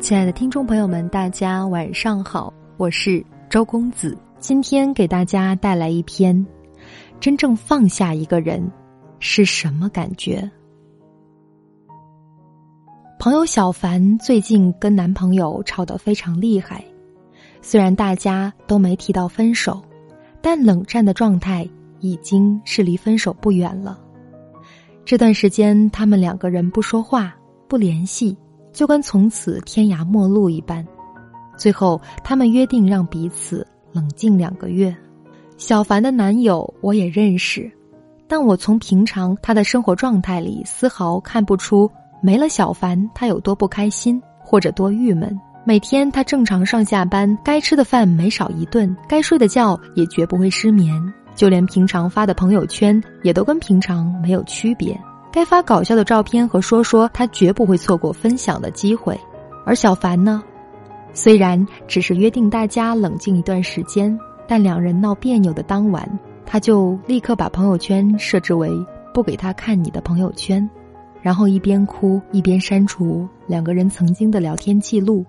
亲爱的听众朋友们，大家晚上好，我是周公子。今天给大家带来一篇：真正放下一个人是什么感觉？朋友小凡最近跟男朋友吵得非常厉害，虽然大家都没提到分手，但冷战的状态已经是离分手不远了。这段时间，他们两个人不说话、不联系。就跟从此天涯陌路一般，最后他们约定让彼此冷静两个月。小凡的男友我也认识，但我从平常他的生活状态里丝毫看不出没了小凡他有多不开心或者多郁闷。每天他正常上下班，该吃的饭没少一顿，该睡的觉也绝不会失眠，就连平常发的朋友圈也都跟平常没有区别。该发搞笑的照片和说说，他绝不会错过分享的机会。而小凡呢，虽然只是约定大家冷静一段时间，但两人闹别扭的当晚，他就立刻把朋友圈设置为不给他看你的朋友圈，然后一边哭一边删除两个人曾经的聊天记录。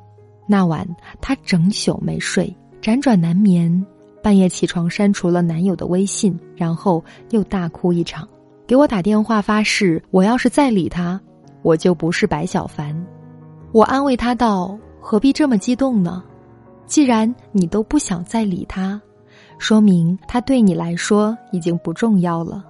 那晚他整宿没睡，辗转难眠，半夜起床删除了男友的微信，然后又大哭一场。给我打电话发誓，我要是再理他，我就不是白小凡。我安慰他道：“何必这么激动呢？既然你都不想再理他，说明他对你来说已经不重要了。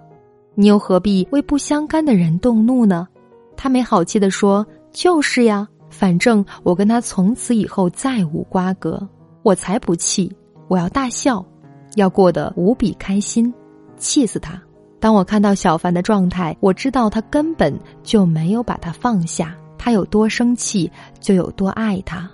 你又何必为不相干的人动怒呢？”他没好气的说：“就是呀，反正我跟他从此以后再无瓜葛，我才不气！我要大笑，要过得无比开心，气死他！”当我看到小凡的状态，我知道他根本就没有把他放下。他有多生气，就有多爱他。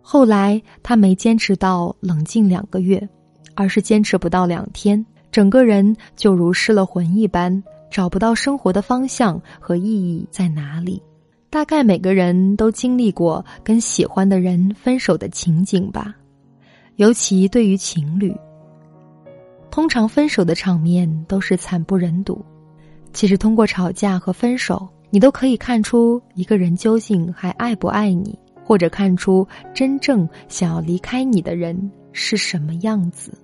后来他没坚持到冷静两个月，而是坚持不到两天，整个人就如失了魂一般，找不到生活的方向和意义在哪里。大概每个人都经历过跟喜欢的人分手的情景吧，尤其对于情侣。通常分手的场面都是惨不忍睹。其实通过吵架和分手，你都可以看出一个人究竟还爱不爱你，或者看出真正想要离开你的人是什么样子。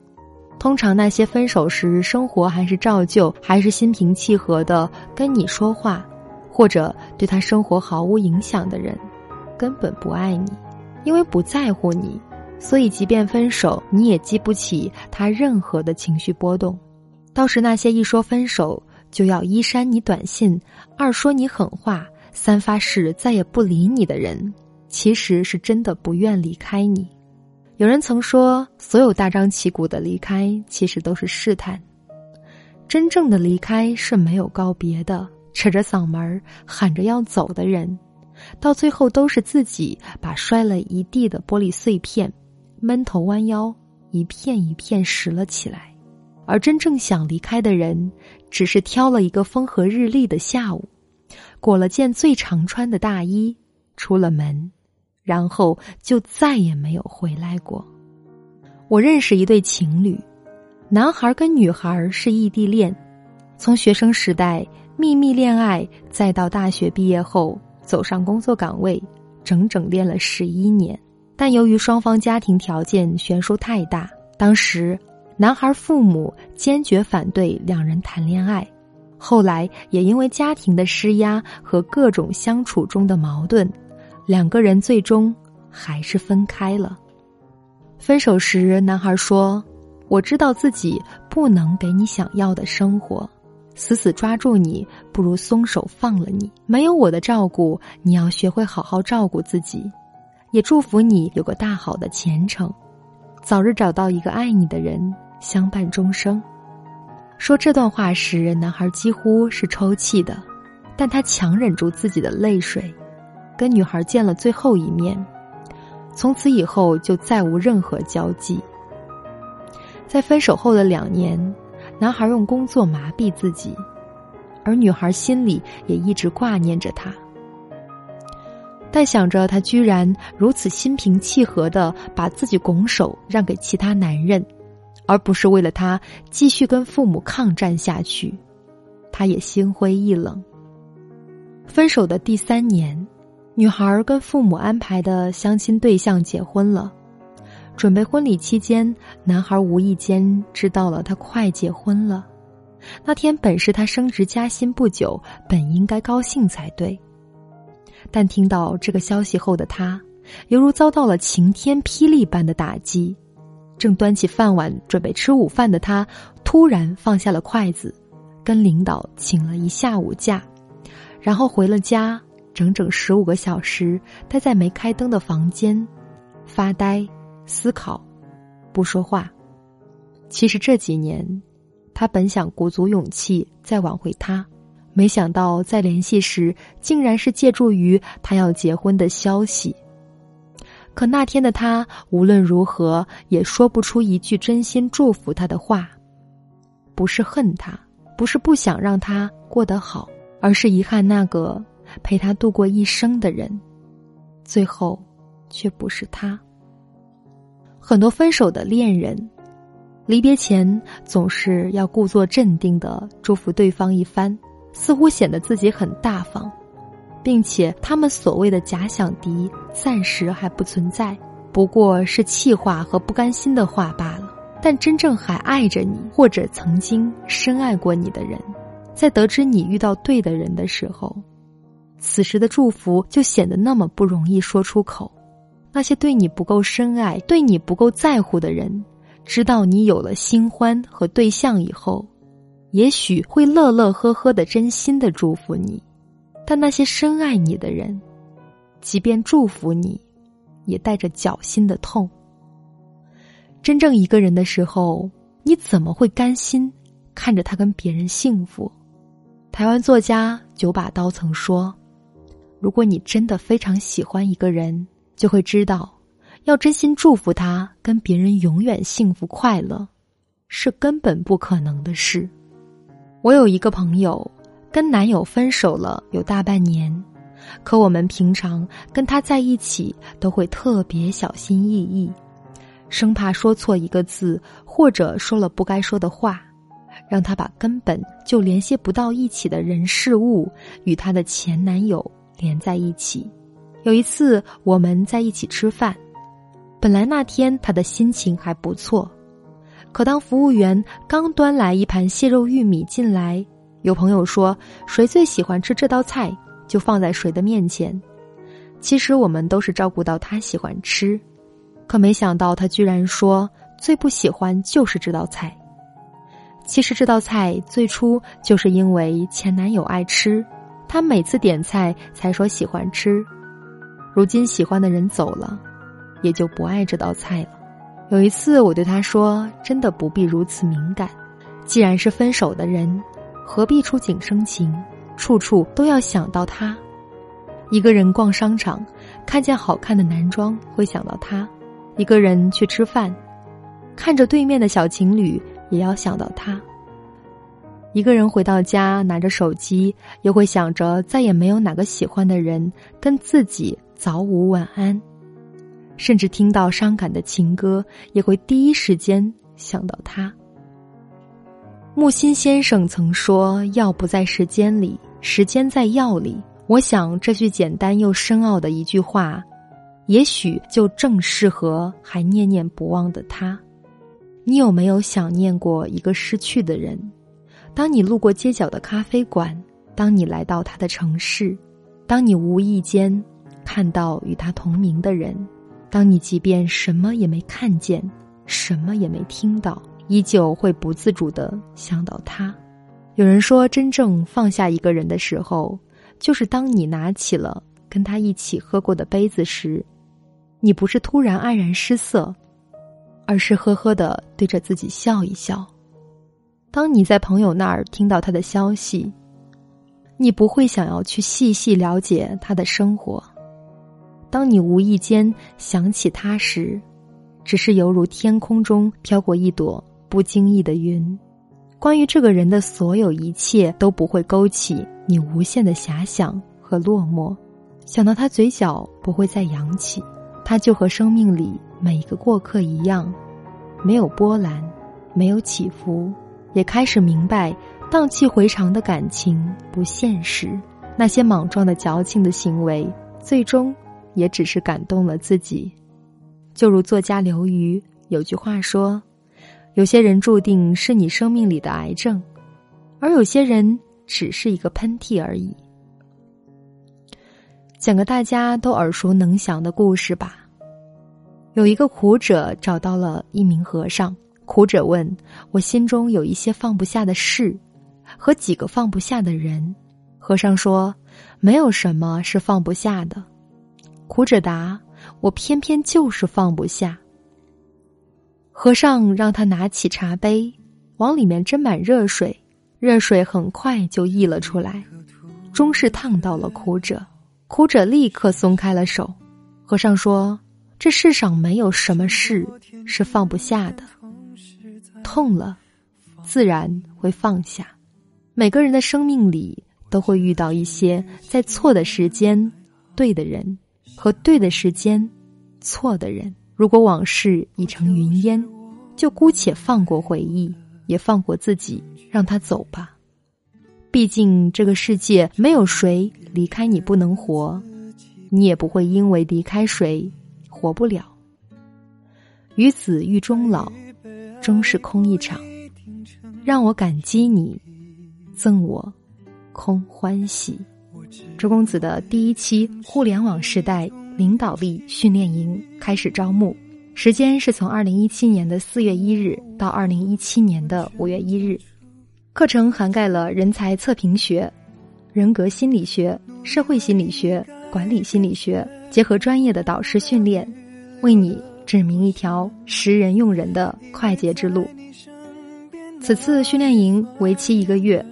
通常那些分手时生活还是照旧，还是心平气和的跟你说话，或者对他生活毫无影响的人，根本不爱你，因为不在乎你。所以，即便分手，你也激不起他任何的情绪波动。倒是那些一说分手就要一删你短信，二说你狠话，三发誓再也不理你的人，其实是真的不愿离开你。有人曾说，所有大张旗鼓的离开，其实都是试探。真正的离开是没有告别的，扯着嗓门喊着要走的人，到最后都是自己把摔了一地的玻璃碎片。闷头弯腰，一片一片拾了起来，而真正想离开的人，只是挑了一个风和日丽的下午，裹了件最常穿的大衣，出了门，然后就再也没有回来过。我认识一对情侣，男孩跟女孩是异地恋，从学生时代秘密恋爱，再到大学毕业后走上工作岗位，整整恋了十一年。但由于双方家庭条件悬殊太大，当时男孩父母坚决反对两人谈恋爱。后来也因为家庭的施压和各种相处中的矛盾，两个人最终还是分开了。分手时，男孩说：“我知道自己不能给你想要的生活，死死抓住你不如松手放了你。没有我的照顾，你要学会好好照顾自己。”也祝福你有个大好的前程，早日找到一个爱你的人相伴终生。说这段话时，男孩几乎是抽泣的，但他强忍住自己的泪水，跟女孩见了最后一面，从此以后就再无任何交际。在分手后的两年，男孩用工作麻痹自己，而女孩心里也一直挂念着他。但想着他居然如此心平气和的把自己拱手让给其他男人，而不是为了他继续跟父母抗战下去，他也心灰意冷。分手的第三年，女孩跟父母安排的相亲对象结婚了，准备婚礼期间，男孩无意间知道了她快结婚了。那天本是他升职加薪不久，本应该高兴才对。但听到这个消息后的他，犹如遭到了晴天霹雳般的打击。正端起饭碗准备吃午饭的他，突然放下了筷子，跟领导请了一下午假，然后回了家，整整十五个小时待在没开灯的房间，发呆、思考、不说话。其实这几年。他本想鼓足勇气再挽回她，没想到再联系时，竟然是借助于他要结婚的消息。可那天的他无论如何也说不出一句真心祝福他的话，不是恨他，不是不想让他过得好，而是遗憾那个陪他度过一生的人，最后却不是他。很多分手的恋人。离别前总是要故作镇定的祝福对方一番，似乎显得自己很大方，并且他们所谓的假想敌暂时还不存在，不过是气话和不甘心的话罢了。但真正还爱着你或者曾经深爱过你的人，在得知你遇到对的人的时候，此时的祝福就显得那么不容易说出口。那些对你不够深爱、对你不够在乎的人。知道你有了新欢和对象以后，也许会乐乐呵呵的、真心的祝福你，但那些深爱你的人，即便祝福你，也带着绞心的痛。真正一个人的时候，你怎么会甘心看着他跟别人幸福？台湾作家九把刀曾说：“如果你真的非常喜欢一个人，就会知道。”要真心祝福他跟别人永远幸福快乐，是根本不可能的事。我有一个朋友，跟男友分手了有大半年，可我们平常跟他在一起都会特别小心翼翼，生怕说错一个字或者说了不该说的话，让他把根本就联系不到一起的人事物与他的前男友连在一起。有一次我们在一起吃饭。本来那天他的心情还不错，可当服务员刚端来一盘蟹肉玉米进来，有朋友说谁最喜欢吃这道菜，就放在谁的面前。其实我们都是照顾到他喜欢吃，可没想到他居然说最不喜欢就是这道菜。其实这道菜最初就是因为前男友爱吃，他每次点菜才说喜欢吃，如今喜欢的人走了。也就不爱这道菜了。有一次，我对他说：“真的不必如此敏感，既然是分手的人，何必触景生情，处处都要想到他？一个人逛商场，看见好看的男装会想到他；一个人去吃饭，看着对面的小情侣也要想到他；一个人回到家拿着手机，又会想着再也没有哪个喜欢的人跟自己早午晚安。”甚至听到伤感的情歌，也会第一时间想到他。木心先生曾说：“药不在时间里，时间在药里。”我想这句简单又深奥的一句话，也许就正适合还念念不忘的他。你有没有想念过一个失去的人？当你路过街角的咖啡馆，当你来到他的城市，当你无意间看到与他同名的人。当你即便什么也没看见，什么也没听到，依旧会不自主的想到他。有人说，真正放下一个人的时候，就是当你拿起了跟他一起喝过的杯子时，你不是突然黯然失色，而是呵呵的对着自己笑一笑。当你在朋友那儿听到他的消息，你不会想要去细细了解他的生活。当你无意间想起他时，只是犹如天空中飘过一朵不经意的云。关于这个人的所有一切都不会勾起你无限的遐想和落寞。想到他嘴角不会再扬起，他就和生命里每一个过客一样，没有波澜，没有起伏。也开始明白，荡气回肠的感情不现实，那些莽撞的矫情的行为。最终也只是感动了自己。就如作家刘瑜有句话说：“有些人注定是你生命里的癌症，而有些人只是一个喷嚏而已。”讲个大家都耳熟能详的故事吧。有一个苦者找到了一名和尚，苦者问：“我心中有一些放不下的事，和几个放不下的人。”和尚说：“没有什么是放不下的。”苦者答：“我偏偏就是放不下。”和尚让他拿起茶杯，往里面斟满热水，热水很快就溢了出来，终是烫到了苦者。苦者立刻松开了手。和尚说：“这世上没有什么事是放不下的，痛了，自然会放下。每个人的生命里都会遇到一些在错的时间对的人，和对的时间错的人。如果往事已成云烟，就姑且放过回忆，也放过自己，让他走吧。”毕竟这个世界没有谁离开你不能活，你也不会因为离开谁活不了。与子欲终老，终是空一场。让我感激你，赠我空欢喜。周公子的第一期互联网时代领导力训练营开始招募，时间是从二零一七年的四月一日到二零一七年的五月一日。课程涵盖了人才测评学、人格心理学、社会心理学、管理心理学，结合专业的导师训练，为你指明一条识人用人的快捷之路。此次训练营为期一个月，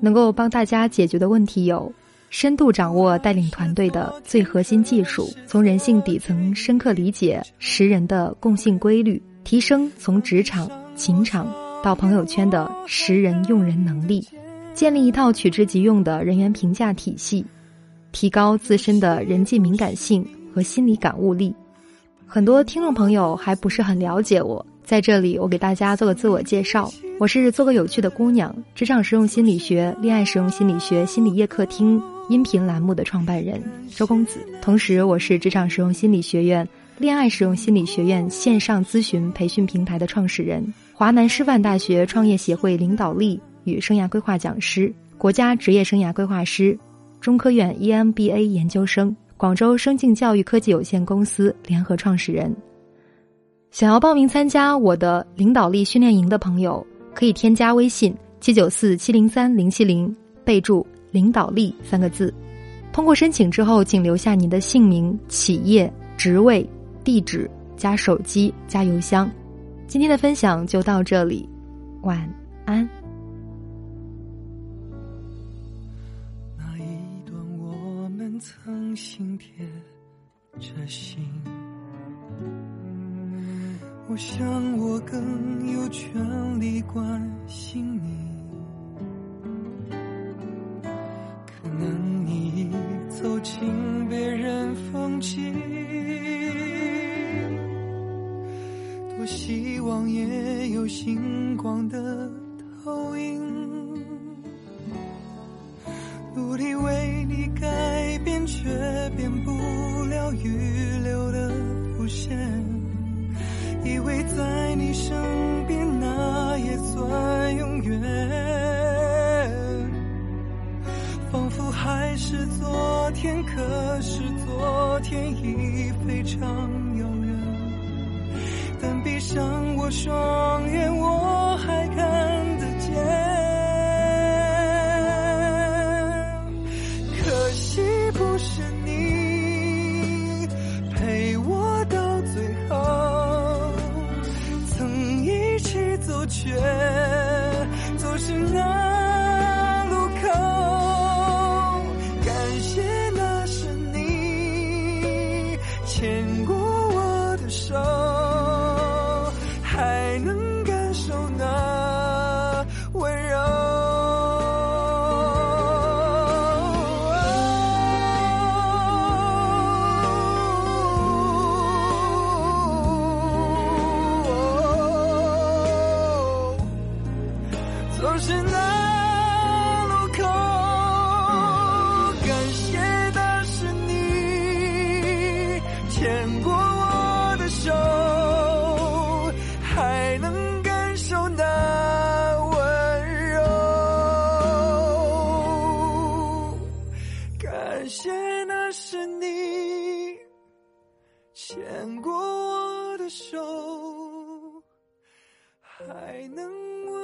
能够帮大家解决的问题有：深度掌握带领团队的最核心技术，从人性底层深刻理解识人的共性规律，提升从职场、情场。到朋友圈的识人用人能力，建立一套取之即用的人员评价体系，提高自身的人际敏感性和心理感悟力。很多听众朋友还不是很了解我，在这里我给大家做个自我介绍：我是做个有趣的姑娘，职场实用心理学、恋爱实用心理学心理夜客厅音频栏目的创办人周公子，同时我是职场实用心理学院、恋爱实用心理学院线上咨询培训平台的创始人。华南师范大学创业协会领导力与生涯规划讲师，国家职业生涯规划师，中科院 EMBA 研究生，广州生境教育科技有限公司联合创始人。想要报名参加我的领导力训练营的朋友，可以添加微信七九四七零三零七零，备注“领导力”三个字。通过申请之后，请留下您的姓名、企业、职位、地址加手机加邮箱。今天的分享就到这里，晚安。那一段我们曾心贴着心，我想我更有权利关心你，走，那是你牵过我的手还能问